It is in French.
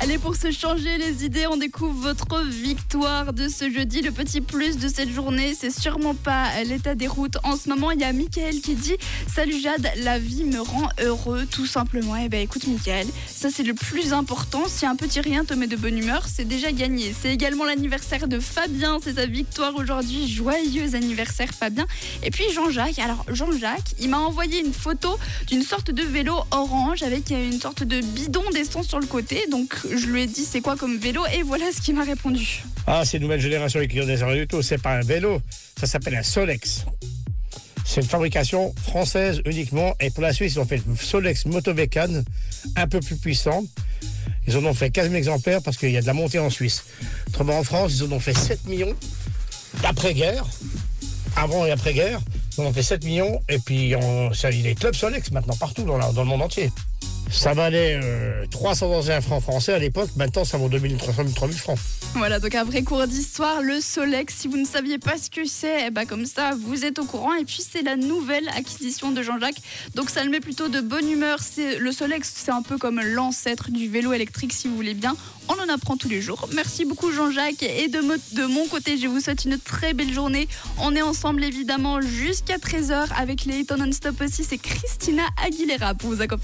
Allez, pour se changer les idées, on découvre votre victoire de ce jeudi. Le petit plus de cette journée, c'est sûrement pas l'état des routes. En ce moment, il y a Mickaël qui dit Salut Jade, la vie me rend heureux, tout simplement. Eh ben écoute, Mickaël, ça c'est le plus important. Si un petit rien te met de bonne humeur, c'est déjà gagné. C'est également l'anniversaire de Fabien, c'est sa victoire aujourd'hui. Joyeux anniversaire, Fabien. Et puis Jean-Jacques. Alors, Jean-Jacques, il m'a envoyé une photo d'une sorte de vélo orange avec une sorte de bidon d'essence sur le côté. Donc, je lui ai dit c'est quoi comme vélo et voilà ce qu'il m'a répondu. Ah, c'est une nouvelle génération qui connaissent rien du tout. C'est pas un vélo, ça s'appelle un Solex. C'est une fabrication française uniquement. Et pour la Suisse, ils ont fait le Solex Motovecan, un peu plus puissant. Ils en ont fait 15 000 exemplaires parce qu'il y a de la montée en Suisse. Autrement, en France, ils en ont fait 7 millions d'après-guerre. Avant et après-guerre, ils en ont fait 7 millions. Et puis, on, ça, il y a des clubs Solex maintenant partout dans le monde entier. Ça valait euh, 321 francs français à l'époque. Maintenant, ça vaut 2000, 3000, 3000 francs. Voilà, donc un vrai cours d'histoire, le Solex. Si vous ne saviez pas ce que c'est, eh ben comme ça, vous êtes au courant. Et puis, c'est la nouvelle acquisition de Jean-Jacques. Donc, ça le met plutôt de bonne humeur. C'est Le Solex, c'est un peu comme l'ancêtre du vélo électrique, si vous voulez bien. On en apprend tous les jours. Merci beaucoup, Jean-Jacques. Et de, mo- de mon côté, je vous souhaite une très belle journée. On est ensemble, évidemment, jusqu'à 13h avec les hits non-stop aussi. C'est Christina Aguilera pour vous accompagner.